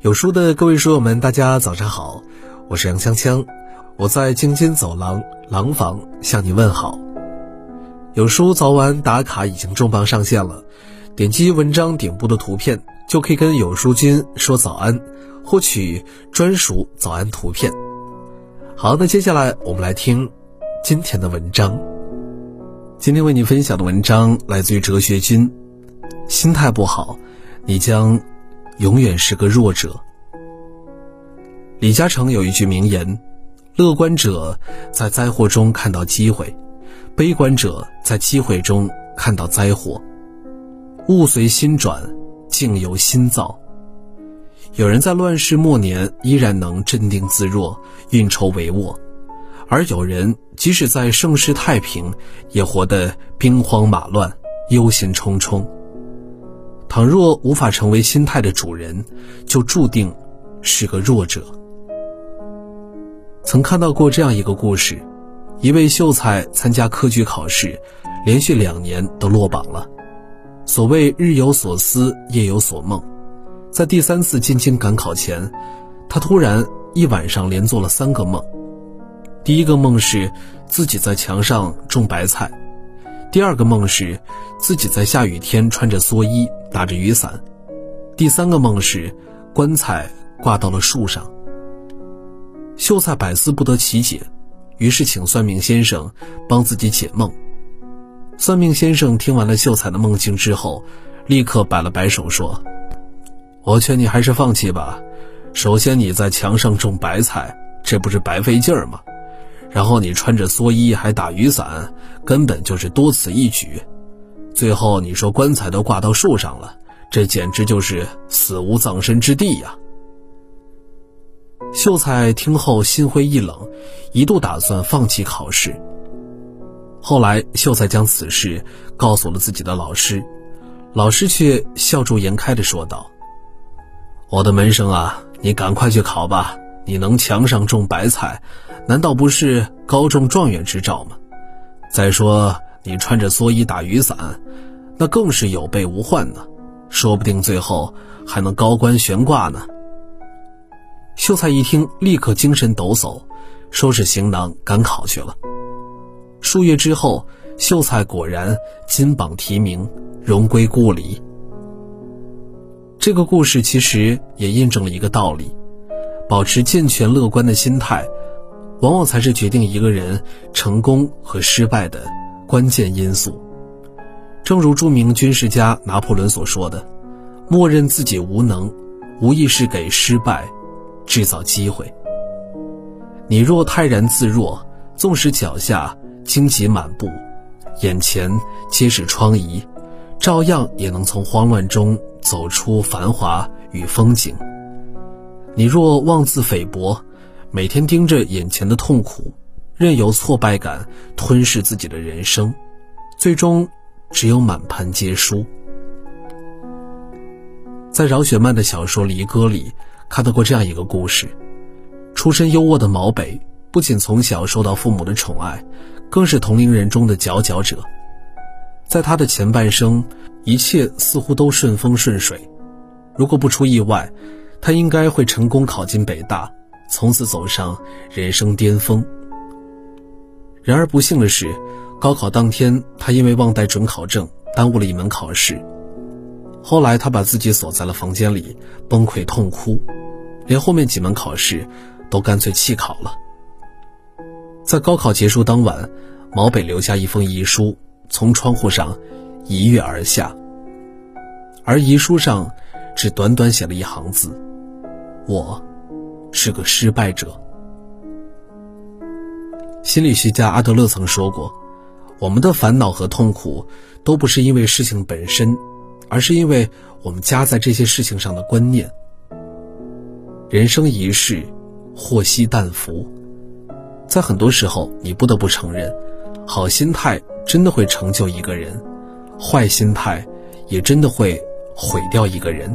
有书的各位书友们，大家早上好，我是杨锵锵，我在京津走廊廊坊向你问好。有书早晚打卡已经重磅上线了，点击文章顶部的图片就可以跟有书君说早安，获取专属早安图片。好，那接下来我们来听今天的文章。今天为你分享的文章来自于哲学君，心态不好，你将。永远是个弱者。李嘉诚有一句名言：“乐观者在灾祸中看到机会，悲观者在机会中看到灾祸。物随心转，境由心造。”有人在乱世末年依然能镇定自若、运筹帷幄，而有人即使在盛世太平，也活得兵荒马乱、忧心忡忡。倘若无法成为心态的主人，就注定是个弱者。曾看到过这样一个故事：一位秀才参加科举考试，连续两年都落榜了。所谓日有所思，夜有所梦，在第三次进京赶考前，他突然一晚上连做了三个梦。第一个梦是自己在墙上种白菜，第二个梦是自己在下雨天穿着蓑衣。打着雨伞，第三个梦是棺材挂到了树上。秀才百思不得其解，于是请算命先生帮自己解梦。算命先生听完了秀才的梦境之后，立刻摆了摆手说：“我劝你还是放弃吧。首先你在墙上种白菜，这不是白费劲儿吗？然后你穿着蓑衣还打雨伞，根本就是多此一举。”最后你说棺材都挂到树上了，这简直就是死无葬身之地呀！秀才听后心灰意冷，一度打算放弃考试。后来秀才将此事告诉了自己的老师，老师却笑逐颜开的说道：“我的门生啊，你赶快去考吧！你能墙上种白菜，难道不是高中状元之兆吗？再说……”你穿着蓑衣打雨伞，那更是有备无患呢，说不定最后还能高官悬挂呢。秀才一听，立刻精神抖擞，收拾行囊赶考去了。数月之后，秀才果然金榜题名，荣归故里。这个故事其实也印证了一个道理：保持健全乐观的心态，往往才是决定一个人成功和失败的。关键因素，正如著名军事家拿破仑所说的：“默认自己无能，无疑是给失败制造机会。你若泰然自若，纵使脚下荆棘满布，眼前皆是疮痍，照样也能从慌乱中走出繁华与风景。你若妄自菲薄，每天盯着眼前的痛苦。”任由挫败感吞噬自己的人生，最终只有满盘皆输。在饶雪漫的小说《离歌》里，看到过这样一个故事：出身优渥的毛北，不仅从小受到父母的宠爱，更是同龄人中的佼佼者。在他的前半生，一切似乎都顺风顺水，如果不出意外，他应该会成功考进北大，从此走上人生巅峰。然而不幸的是，高考当天，他因为忘带准考证，耽误了一门考试。后来，他把自己锁在了房间里，崩溃痛哭，连后面几门考试都干脆弃考了。在高考结束当晚，毛北留下一封遗书，从窗户上一跃而下。而遗书上，只短短写了一行字：“我是个失败者。”心理学家阿德勒曾说过：“我们的烦恼和痛苦，都不是因为事情本身，而是因为我们加在这些事情上的观念。”人生一世，祸兮旦福，在很多时候，你不得不承认，好心态真的会成就一个人，坏心态也真的会毁掉一个人。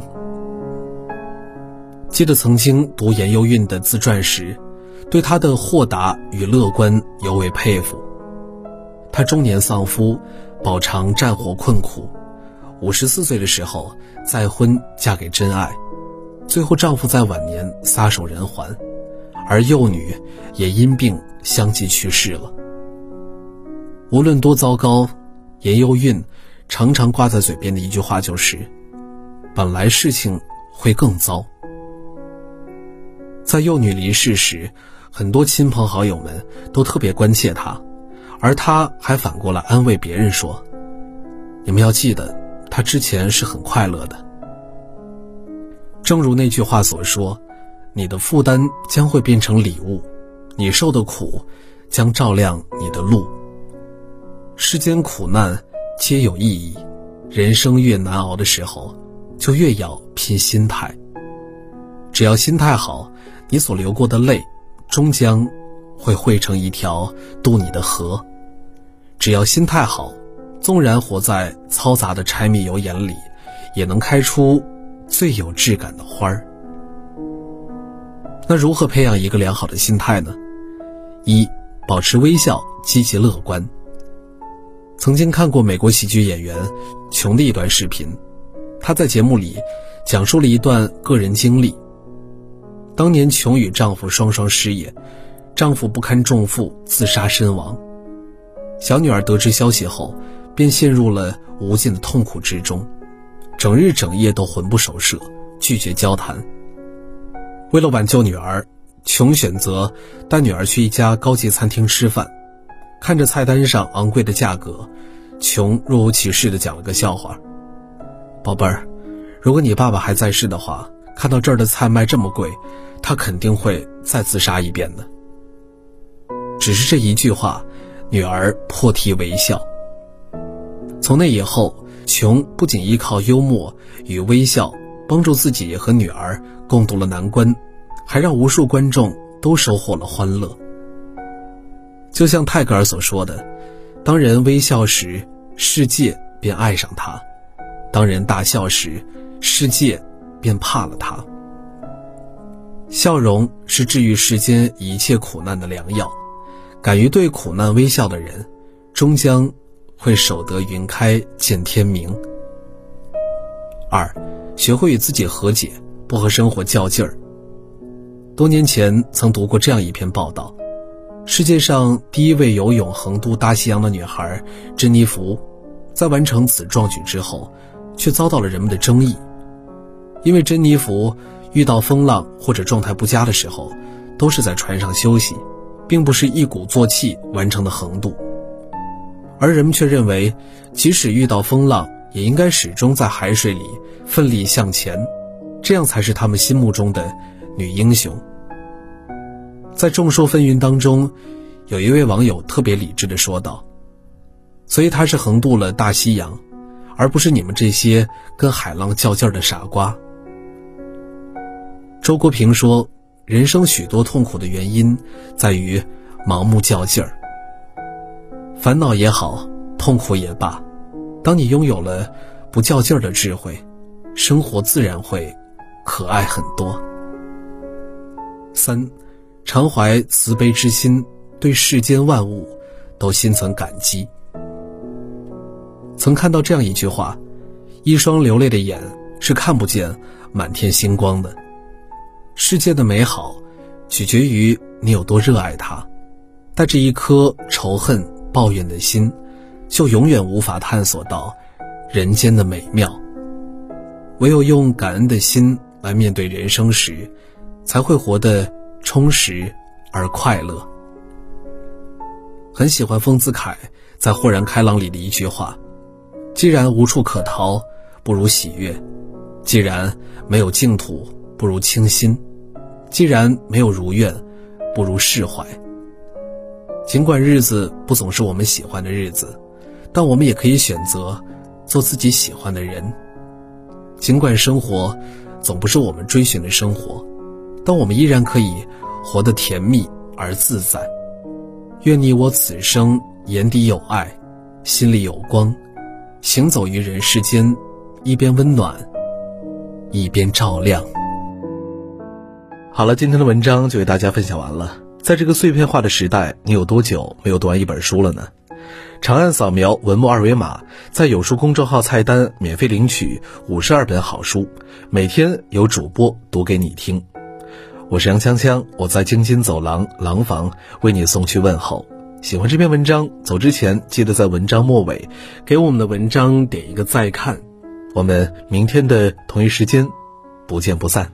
记得曾经读严幼韵的自传时。对她的豁达与乐观尤为佩服。她中年丧夫，饱尝战火困苦。五十四岁的时候再婚，嫁给真爱，最后丈夫在晚年撒手人寰，而幼女也因病相继去世了。无论多糟糕，严幼韵常常挂在嘴边的一句话就是：“本来事情会更糟。”在幼女离世时，很多亲朋好友们都特别关切她。而她还反过来安慰别人说：“你们要记得，她之前是很快乐的。”正如那句话所说：“你的负担将会变成礼物，你受的苦将照亮你的路。”世间苦难皆有意义，人生越难熬的时候，就越要拼心态。只要心态好，你所流过的泪，终将会汇成一条渡你的河。只要心态好，纵然活在嘈杂的柴米油盐里，也能开出最有质感的花儿。那如何培养一个良好的心态呢？一，保持微笑，积极乐观。曾经看过美国喜剧演员琼的一段视频，他在节目里讲述了一段个人经历。当年琼与丈夫双双失业，丈夫不堪重负自杀身亡。小女儿得知消息后，便陷入了无尽的痛苦之中，整日整夜都魂不守舍，拒绝交谈。为了挽救女儿，琼选择带女儿去一家高级餐厅吃饭。看着菜单上昂贵的价格，琼若无其事地讲了个笑话：“宝贝儿，如果你爸爸还在世的话，看到这儿的菜卖这么贵，他肯定会再自杀一遍的。”只是这一句话。女儿破涕为笑。从那以后，琼不仅依靠幽默与微笑帮助自己和女儿共度了难关，还让无数观众都收获了欢乐。就像泰戈尔所说的：“当人微笑时，世界便爱上他；当人大笑时，世界便怕了他。”笑容是治愈世间一切苦难的良药。敢于对苦难微笑的人，终将会守得云开见天明。二，学会与自己和解，不和生活较劲儿。多年前曾读过这样一篇报道：世界上第一位游泳横渡大西洋的女孩珍妮弗，在完成此壮举之后，却遭到了人们的争议，因为珍妮弗遇到风浪或者状态不佳的时候，都是在船上休息。并不是一鼓作气完成的横渡，而人们却认为，即使遇到风浪，也应该始终在海水里奋力向前，这样才是他们心目中的女英雄。在众说纷纭当中，有一位网友特别理智的说道：“所以他是横渡了大西洋，而不是你们这些跟海浪较劲的傻瓜。”周国平说。人生许多痛苦的原因，在于盲目较劲儿。烦恼也好，痛苦也罢，当你拥有了不较劲儿的智慧，生活自然会可爱很多。三，常怀慈悲之心，对世间万物都心存感激。曾看到这样一句话：一双流泪的眼是看不见满天星光的。世界的美好，取决于你有多热爱它。带着一颗仇恨、抱怨的心，就永远无法探索到人间的美妙。唯有用感恩的心来面对人生时，才会活得充实而快乐。很喜欢丰子恺在《豁然开朗》里的一句话：“既然无处可逃，不如喜悦；既然没有净土。”不如清心，既然没有如愿，不如释怀。尽管日子不总是我们喜欢的日子，但我们也可以选择做自己喜欢的人。尽管生活总不是我们追寻的生活，但我们依然可以活得甜蜜而自在。愿你我此生眼底有爱，心里有光，行走于人世间，一边温暖，一边照亮。好了，今天的文章就给大家分享完了。在这个碎片化的时代，你有多久没有读完一本书了呢？长按扫描文末二维码，在有书公众号菜单免费领取五十二本好书，每天有主播读给你听。我是杨锵锵，我在京津走廊廊坊为你送去问候。喜欢这篇文章，走之前记得在文章末尾给我们的文章点一个再看。我们明天的同一时间不见不散。